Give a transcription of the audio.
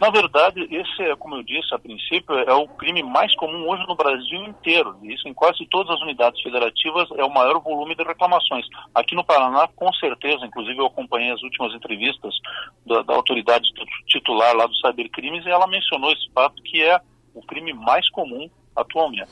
Na verdade, esse é, como eu disse a princípio, é o crime mais comum hoje no Brasil inteiro. Isso em quase todas as unidades federativas é o maior volume de reclamações. Aqui no Paraná, com certeza, inclusive eu acompanhei as últimas entrevistas da, da autoridade titular lá do Cybercrimes e ela mencionou esse fato que é o crime mais comum atualmente.